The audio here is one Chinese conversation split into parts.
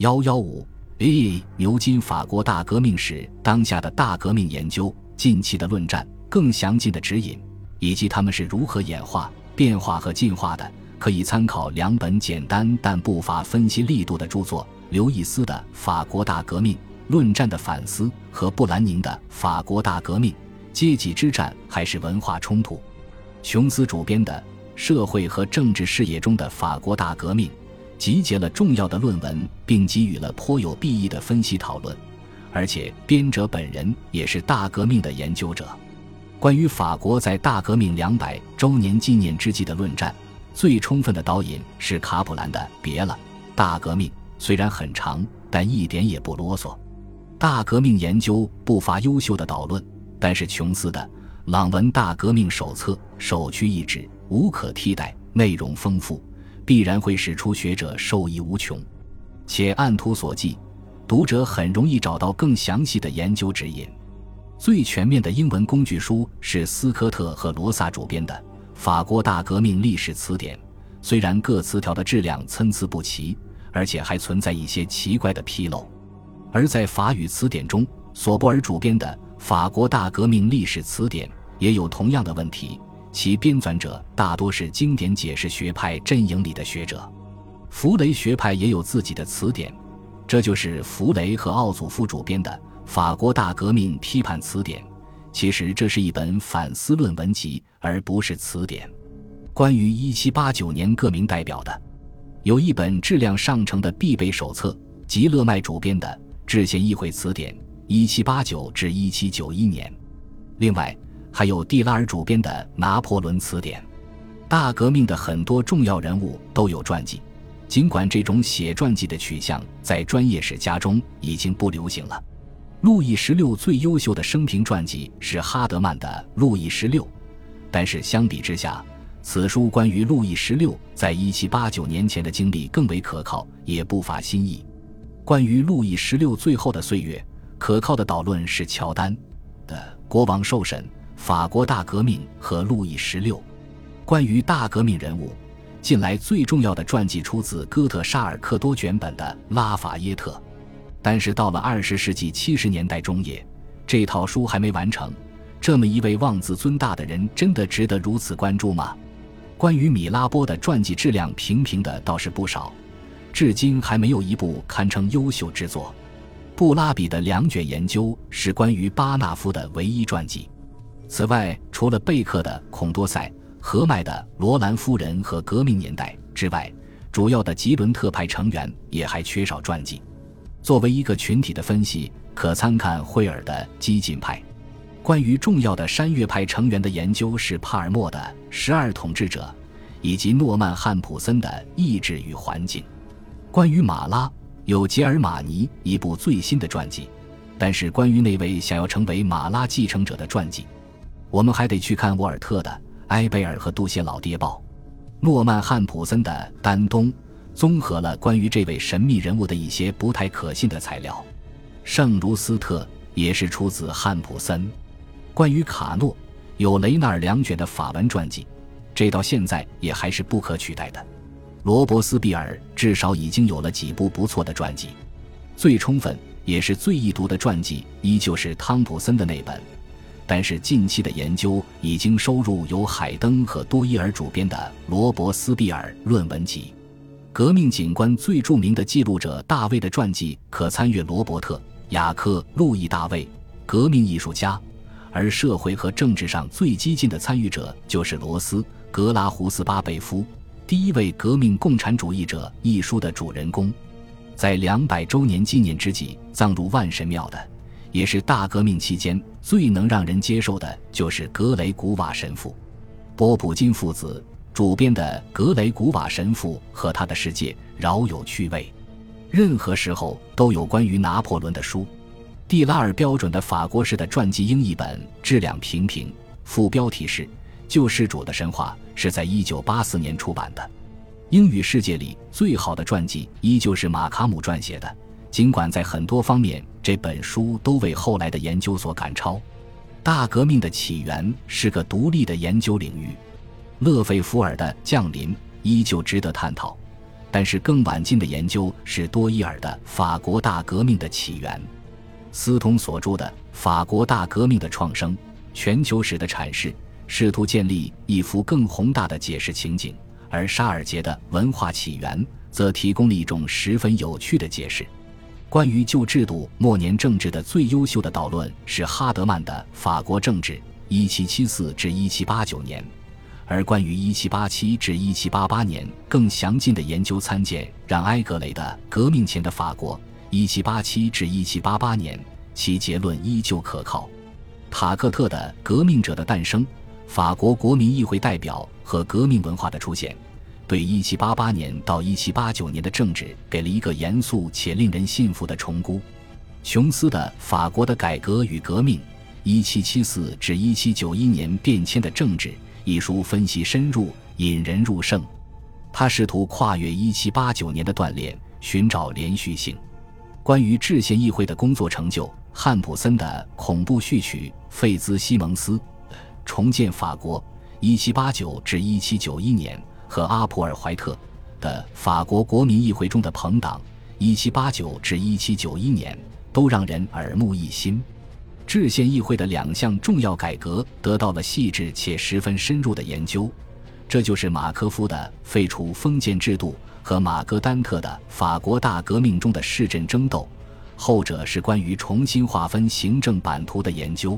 幺幺五 A 牛津法国大革命史当下的大革命研究近期的论战更详尽的指引，以及他们是如何演化、变化和进化的，可以参考两本简单但不乏分析力度的著作：刘易斯的《法国大革命：论战的反思》和布兰宁的《法国大革命：阶级之战还是文化冲突》。琼斯主编的《社会和政治视野中的法国大革命》。集结了重要的论文，并给予了颇有裨益的分析讨论，而且编者本人也是大革命的研究者。关于法国在大革命两百周年纪念之际的论战，最充分的导引是卡普兰的《别了，大革命》，虽然很长，但一点也不啰嗦。大革命研究不乏优秀的导论，但是琼斯的《朗文大革命手册》首屈一指，无可替代，内容丰富。必然会使初学者受益无穷，且按图索骥，读者很容易找到更详细的研究指引。最全面的英文工具书是斯科特和罗萨主编的《法国大革命历史词典》，虽然各词条的质量参差不齐，而且还存在一些奇怪的纰漏；而在法语词典中，索布尔主编的《法国大革命历史词典》也有同样的问题。其编纂者大多是经典解释学派阵营里的学者，弗雷学派也有自己的词典，这就是弗雷和奥祖夫主编的《法国大革命批判词典》。其实这是一本反思论文集，而不是词典。关于1789年各名代表的，有一本质量上乘的必备手册，吉勒麦主编的《制宪议会词典》（1789 至1791年）。另外。还有蒂拉尔主编的《拿破仑词典》，大革命的很多重要人物都有传记，尽管这种写传记的取向在专业史家中已经不流行了。路易十六最优秀的生平传记是哈德曼的《路易十六》，但是相比之下，此书关于路易十六在一七八九年前的经历更为可靠，也不乏新意。关于路易十六最后的岁月，可靠的导论是乔丹的《国王受审》。法国大革命和路易十六，关于大革命人物，近来最重要的传记出自哥特沙尔克多卷本的《拉法耶特》，但是到了二十世纪七十年代中叶，这套书还没完成。这么一位妄自尊大的人，真的值得如此关注吗？关于米拉波的传记质量平平的倒是不少，至今还没有一部堪称优秀之作。布拉比的两卷研究是关于巴纳夫的唯一传记。此外，除了贝克的《孔多塞》、何麦的《罗兰夫人和革命年代》之外，主要的吉伦特派成员也还缺少传记。作为一个群体的分析，可参看惠尔的激进派。关于重要的山岳派成员的研究是帕尔默的《十二统治者》，以及诺曼汉普森的《意志与环境》。关于马拉，有杰尔马尼一部最新的传记，但是关于那位想要成为马拉继承者的传记。我们还得去看沃尔特的《埃贝尔和杜谢老爹报》，诺曼汉普森的《丹东》，综合了关于这位神秘人物的一些不太可信的材料。圣卢斯特也是出自汉普森。关于卡诺，有雷纳尔两卷的法文传记，这到现在也还是不可取代的。罗伯斯庇尔至少已经有了几部不错的传记，最充分也是最易读的传记，依旧是汤普森的那本。但是近期的研究已经收入由海登和多伊尔主编的《罗伯斯庇尔论文集》。革命警官最著名的记录者大卫的传记可参阅罗伯特·雅克·路易·大卫，革命艺术家。而社会和政治上最激进的参与者就是罗斯·格拉胡斯巴贝夫，第一位革命共产主义者一书的主人公，在两百周年纪念之际葬入万神庙的。也是大革命期间最能让人接受的，就是格雷古瓦神父，波普金父子主编的《格雷古瓦神父和他的世界》饶有趣味。任何时候都有关于拿破仑的书。蒂拉尔标准的法国式的传记英译本质量平平，副标题是《救世主的神话》，是在一九八四年出版的。英语世界里最好的传记依旧是马卡姆撰写的。尽管在很多方面，这本书都为后来的研究所赶超。大革命的起源是个独立的研究领域。勒斐福尔的降临依旧值得探讨，但是更晚近的研究是多伊尔的《法国大革命的起源》，斯通所著的《法国大革命的创生：全球史的阐释》试图建立一幅更宏大的解释情景，而沙尔杰的《文化起源》则提供了一种十分有趣的解释。关于旧制度末年政治的最优秀的导论是哈德曼的《法国政治：1774至1789年》。而关于1787至1788年更详尽的研究，参见让埃格雷的《革命前的法国：1787至1788年》，其结论依旧可靠。塔克特的《革命者的诞生：法国国民议会代表和革命文化的出现》，对1788年到1789年的政治给了一个严肃且令人信服的重估。琼斯的《法国的改革与革命：1774至1791年变迁的政治》。一书分析深入，引人入胜。他试图跨越一七八九年的锻炼，寻找连续性。关于制宪议会的工作成就，汉普森的《恐怖序曲》，费兹西蒙斯《重建法国：一七八九至一七九一年》和阿普尔怀特的《法国国民议会中的朋党：一七八九至一七九一年》都让人耳目一新。制宪议会的两项重要改革得到了细致且十分深入的研究，这就是马科夫的废除封建制度和马格丹特的法国大革命中的市镇争斗，后者是关于重新划分行政版图的研究。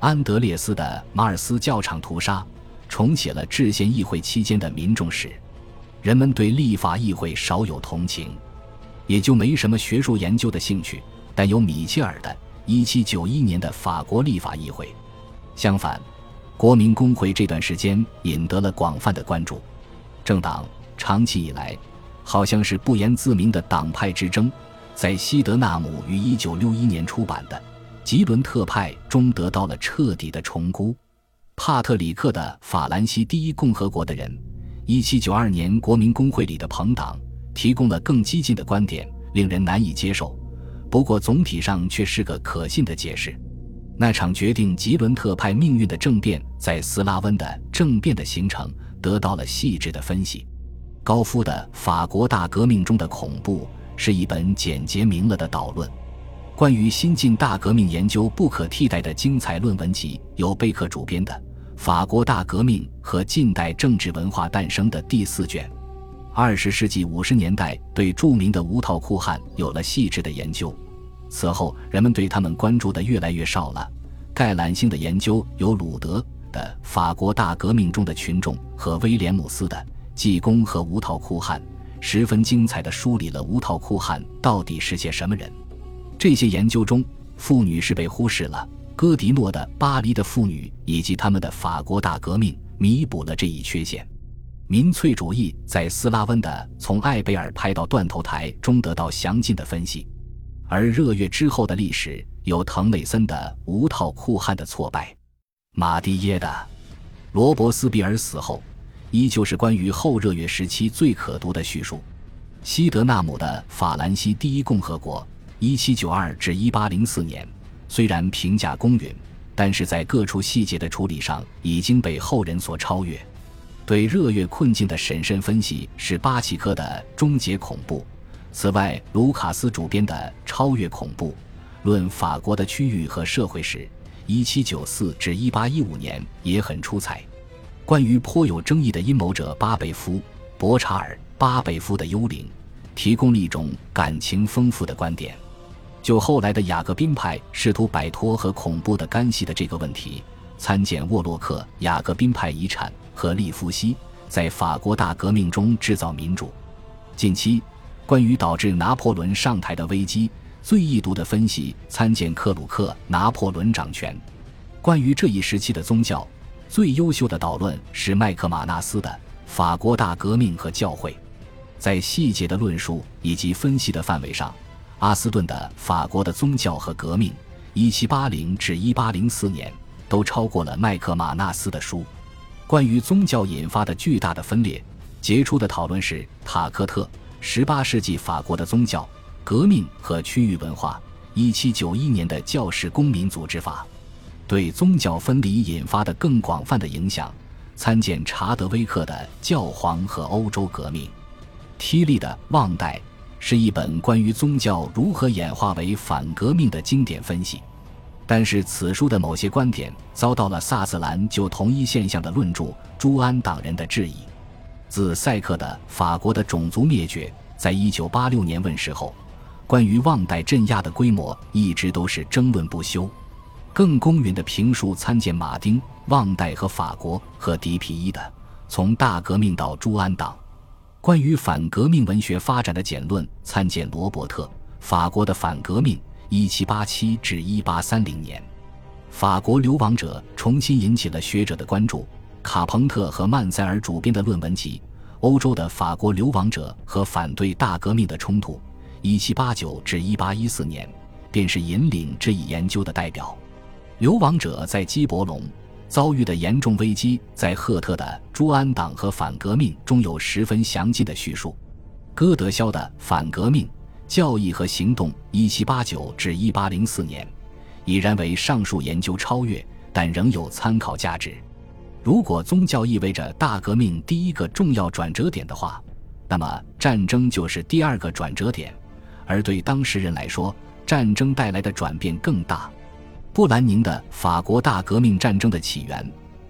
安德烈斯的马尔斯教场屠杀重写了制宪议会期间的民众史，人们对立法议会少有同情，也就没什么学术研究的兴趣，但有米切尔的。一七九一年的法国立法议会，相反，国民工会这段时间引得了广泛的关注。政党长期以来好像是不言自明的党派之争，在西德纳姆于一九六一年出版的《吉伦特派》中得到了彻底的重估。帕特里克的《法兰西第一共和国的人》，一七九二年国民工会里的朋党提供了更激进的观点，令人难以接受。不过，总体上却是个可信的解释。那场决定吉伦特派命运的政变，在斯拉温的政变的形成得到了细致的分析。高夫的《法国大革命中的恐怖》是一本简洁明了的导论，关于新近大革命研究不可替代的精彩论文集，由贝克主编的《法国大革命和近代政治文化诞生》的第四卷。二十世纪五十年代，对著名的无套裤汉有了细致的研究。此后，人们对他们关注的越来越少了。概览性的研究有鲁德的《法国大革命中的群众》和威廉姆斯的《济公和无套裤汉》，十分精彩地梳理了无套裤汉到底是些什么人。这些研究中，妇女是被忽视了。戈迪诺的《巴黎的妇女以及他们的法国大革命》弥补了这一缺陷。民粹主义在斯拉温的《从艾贝尔拍到断头台》中得到详尽的分析，而热月之后的历史有滕内森的《无套酷汉的挫败》，马蒂耶的《罗伯斯比尔死后》依旧是关于后热月时期最可读的叙述。西德纳姆的《法兰西第一共和国：1792至1804年》虽然评价公允，但是在各处细节的处理上已经被后人所超越。对热月困境的审慎分析是巴奇科的《终结恐怖》。此外，卢卡斯主编的《超越恐怖：论法国的区域和社会史（一七九四至一八一五年）》也很出彩。关于颇有争议的阴谋者巴贝夫（博查尔·巴贝夫的幽灵），提供了一种感情丰富的观点。就后来的雅各宾派试图摆脱和恐怖的干系的这个问题，参见沃洛克《雅各宾派遗产》。和利夫西在法国大革命中制造民主。近期关于导致拿破仑上台的危机最易读的分析，参见克鲁克《拿破仑掌权》。关于这一时期的宗教，最优秀的导论是麦克马纳斯的《法国大革命和教会》。在细节的论述以及分析的范围上，阿斯顿的《法国的宗教和革命：1780至1804年》都超过了麦克马纳斯的书。关于宗教引发的巨大的分裂，杰出的讨论是塔克特《十八世纪法国的宗教革命和区域文化》一七九一年的教士公民组织法，对宗教分离引发的更广泛的影响，参见查德威克的《教皇和欧洲革命》。梯利的《旺代》是一本关于宗教如何演化为反革命的经典分析，但是此书的某些观点遭到了萨斯兰就同一现象的论著朱安党人的质疑。自塞克的《法国的种族灭绝》在一九八六年问世后，关于旺代镇压的规模一直都是争论不休。更公允的评述参见马丁、旺代和法国和迪皮伊的《从大革命到朱安党》。关于反革命文学发展的简论参见罗伯特《法国的反革命（一七八七至一八三零年）》。法国流亡者重新引起了学者的关注。卡彭特和曼塞尔主编的论文集《欧洲的法国流亡者和反对大革命的冲突（一七八九至一八一四年）》便是引领这一研究的代表。流亡者在基伯龙遭遇的严重危机，在赫特的《朱安党和反革命》中有十分详尽的叙述。歌德肖的《反革命教义和行动（一七八九至一八零四年）》已然为上述研究超越，但仍有参考价值。如果宗教意味着大革命第一个重要转折点的话，那么战争就是第二个转折点，而对当事人来说，战争带来的转变更大。布兰宁的《法国大革命战争的起源》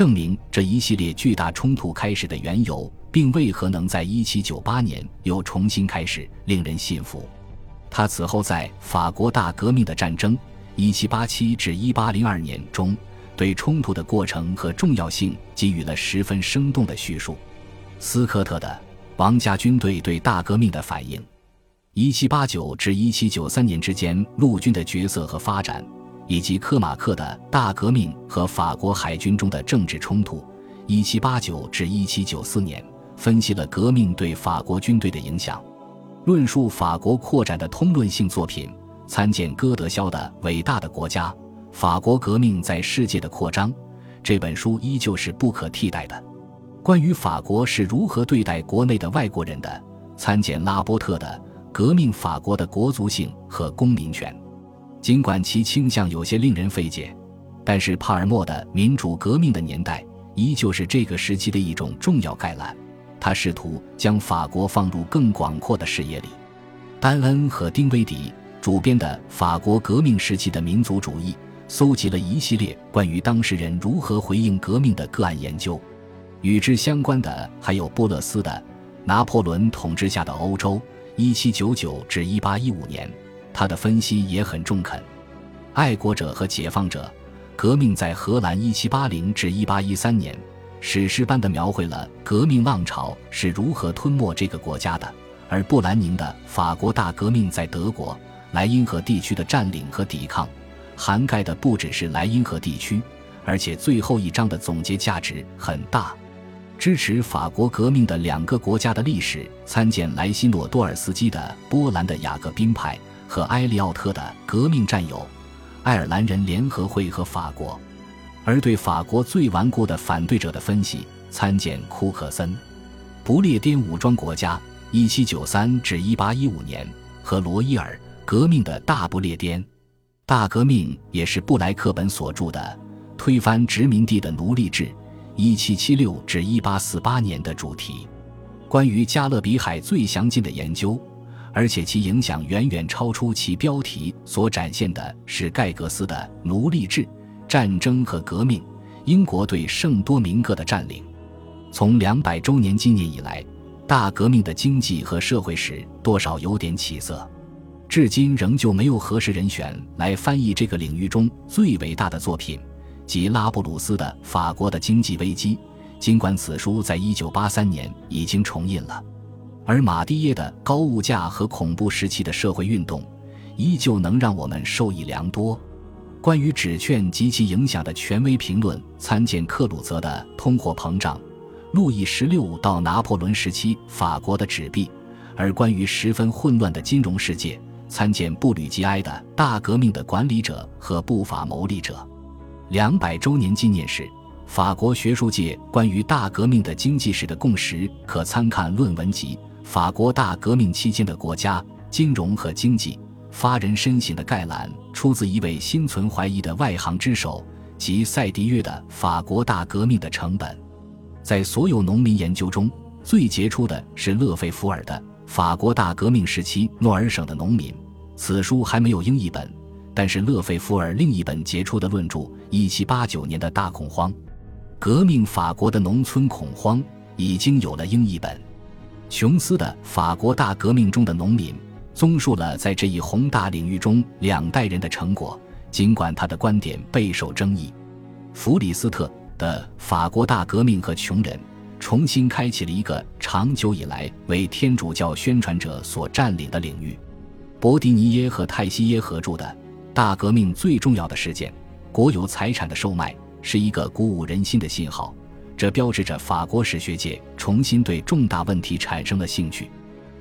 证明这一系列巨大冲突开始的缘由，并为何能在1798年又重新开始，令人信服。他此后在《法国大革命的战争 （1787 至1802年）》中。对冲突的过程和重要性给予了十分生动的叙述。斯科特的《王家军队对大革命的反应》，1789至1793年之间陆军的角色和发展，以及科马克的《大革命和法国海军中的政治冲突》，1789至1794年，分析了革命对法国军队的影响。论述法国扩展的通论性作品，参见歌德肖的《伟大的国家》。法国革命在世界的扩张，这本书依旧是不可替代的。关于法国是如何对待国内的外国人的，参见拉波特的《革命法国的国族性和公民权》。尽管其倾向有些令人费解，但是帕尔默的《民主革命的年代》依旧是这个时期的一种重要概览。他试图将法国放入更广阔的视野里。丹恩和丁威迪主编的《法国革命时期的民族主义》。搜集了一系列关于当事人如何回应革命的个案研究，与之相关的还有波勒斯的《拿破仑统治下的欧洲：1799至1815年》，他的分析也很中肯。爱国者和解放者：革命在荷兰1780至1813年，史诗般的描绘了革命浪潮是如何吞没这个国家的。而布兰宁的《法国大革命在德国莱茵河地区的占领和抵抗》。涵盖的不只是莱茵河地区，而且最后一章的总结价值很大。支持法国革命的两个国家的历史，参见莱西诺多尔斯基的《波兰的雅各宾派》和埃利奥特的《革命战友：爱尔兰人联合会和法国》。而对法国最顽固的反对者的分析，参见库克森《不列颠武装国家：1793至1815年》和罗伊尔《革命的大不列颠》。大革命也是布莱克本所著的《推翻殖民地的奴隶制：1776至1848年》的主题。关于加勒比海最详尽的研究，而且其影响远远超出其标题所展现的是盖格斯的《奴隶制、战争和革命：英国对圣多明各的占领》。从两百周年纪念以来，大革命的经济和社会史多少有点起色。至今仍旧没有合适人选来翻译这个领域中最伟大的作品，即拉布鲁斯的《法国的经济危机》。尽管此书在一九八三年已经重印了，而马蒂耶的《高物价和恐怖时期的社会运动》依旧能让我们受益良多。关于纸券及其影响的权威评论，参见克鲁泽的《通货膨胀：路易十六到拿破仑时期法国的纸币》，而关于十分混乱的金融世界。参见布吕吉埃的《大革命的管理者和不法牟利者》，两百周年纪念时，法国学术界关于大革命的经济史的共识，可参看论文集《法国大革命期间的国家金融和经济》。发人深省的概览出自一位心存怀疑的外行之手，即塞迪约的《法国大革命的成本》。在所有农民研究中，最杰出的是勒费福尔的《法国大革命时期诺尔省的农民》，此书还没有英译本，但是勒费福尔另一本杰出的论著《一七八九年的大恐慌》，革命法国的农村恐慌已经有了英译本。琼斯的《法国大革命中的农民》综述了在这一宏大领域中两代人的成果，尽管他的观点备受争议。弗里斯特的《法国大革命和穷人》重新开启了一个长久以来为天主教宣传者所占领的领域。博迪尼耶和泰西耶合著的《大革命最重要的事件：国有财产的售卖》是一个鼓舞人心的信号，这标志着法国史学界重新对重大问题产生了兴趣。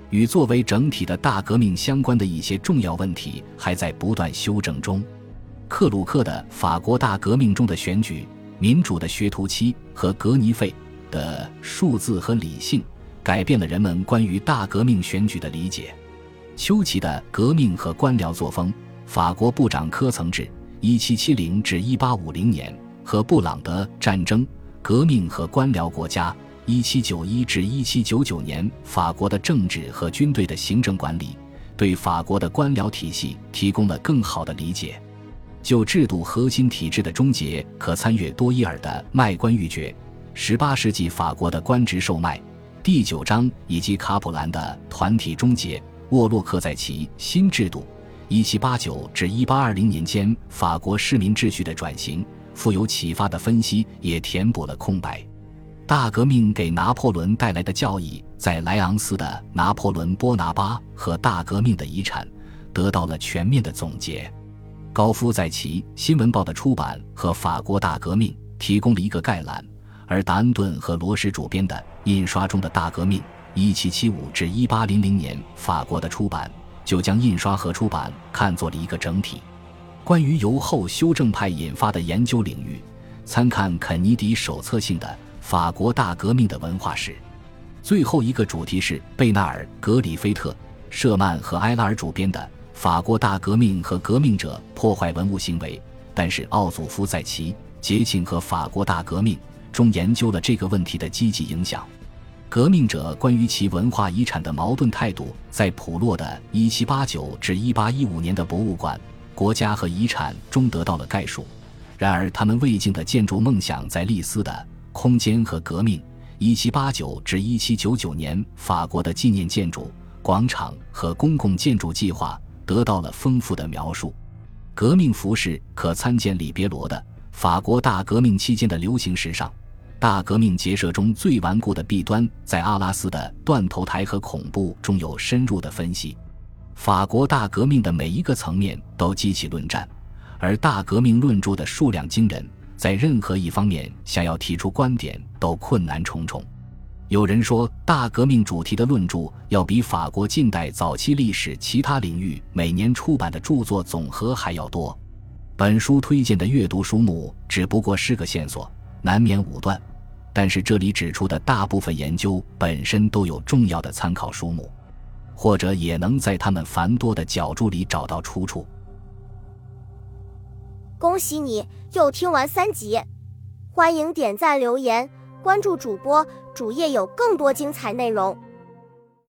与作为整体的大革命相关的一些重要问题还在不断修正中。克鲁克的《法国大革命中的选举、民主的学徒期》和格尼费的《数字和理性》改变了人们关于大革命选举的理解。丘奇的《革命和官僚作风：法国部长科层制 （1770-1850 年）》和布朗的《战争、革命和官僚国家 （1791-1799 年）法国的政治和军队的行政管理，对法国的官僚体系提供了更好的理解。就制度核心体制的终结，可参阅多伊尔的《卖官鬻爵》，十八世纪法国的官职售卖第九章，以及卡普兰的《团体终结》。沃洛克在其《新制度》一七八九至一八二零年间法国市民秩序的转型富有启发的分析，也填补了空白。大革命给拿破仑带来的教义，在莱昂斯的《拿破仑·波拿巴》和大革命的遗产得到了全面的总结。高夫在其《新闻报》的出版和法国大革命提供了一个概览，而达恩顿和罗什主编的印刷中的大革命 （1775-1800 年）法国的出版就将印刷和出版看作了一个整体。关于由后修正派引发的研究领域，参看肯尼迪手册性的《法国大革命的文化史》。最后一个主题是贝纳尔、格里菲特、舍曼和埃拉尔主编的。法国大革命和革命者破坏文物行为，但是奥祖夫在其《节庆和法国大革命》中研究了这个问题的积极影响。革命者关于其文化遗产的矛盾态度，在普洛的1789至1815年的博物馆、国家和遗产中得到了概述。然而，他们未竟的建筑梦想在利斯的《空间和革命》1789至1799年法国的纪念建筑、广场和公共建筑计划。得到了丰富的描述。革命服饰可参见里别罗的《法国大革命期间的流行时尚》。大革命结社中最顽固的弊端，在阿拉斯的断头台和恐怖中有深入的分析。法国大革命的每一个层面都激起论战，而大革命论著的数量惊人，在任何一方面想要提出观点都困难重重。有人说，大革命主题的论著要比法国近代早期历史其他领域每年出版的著作总和还要多。本书推荐的阅读书目只不过是个线索，难免武断。但是这里指出的大部分研究本身都有重要的参考书目，或者也能在他们繁多的角注里找到出处。恭喜你又听完三集，欢迎点赞留言。关注主播，主页有更多精彩内容。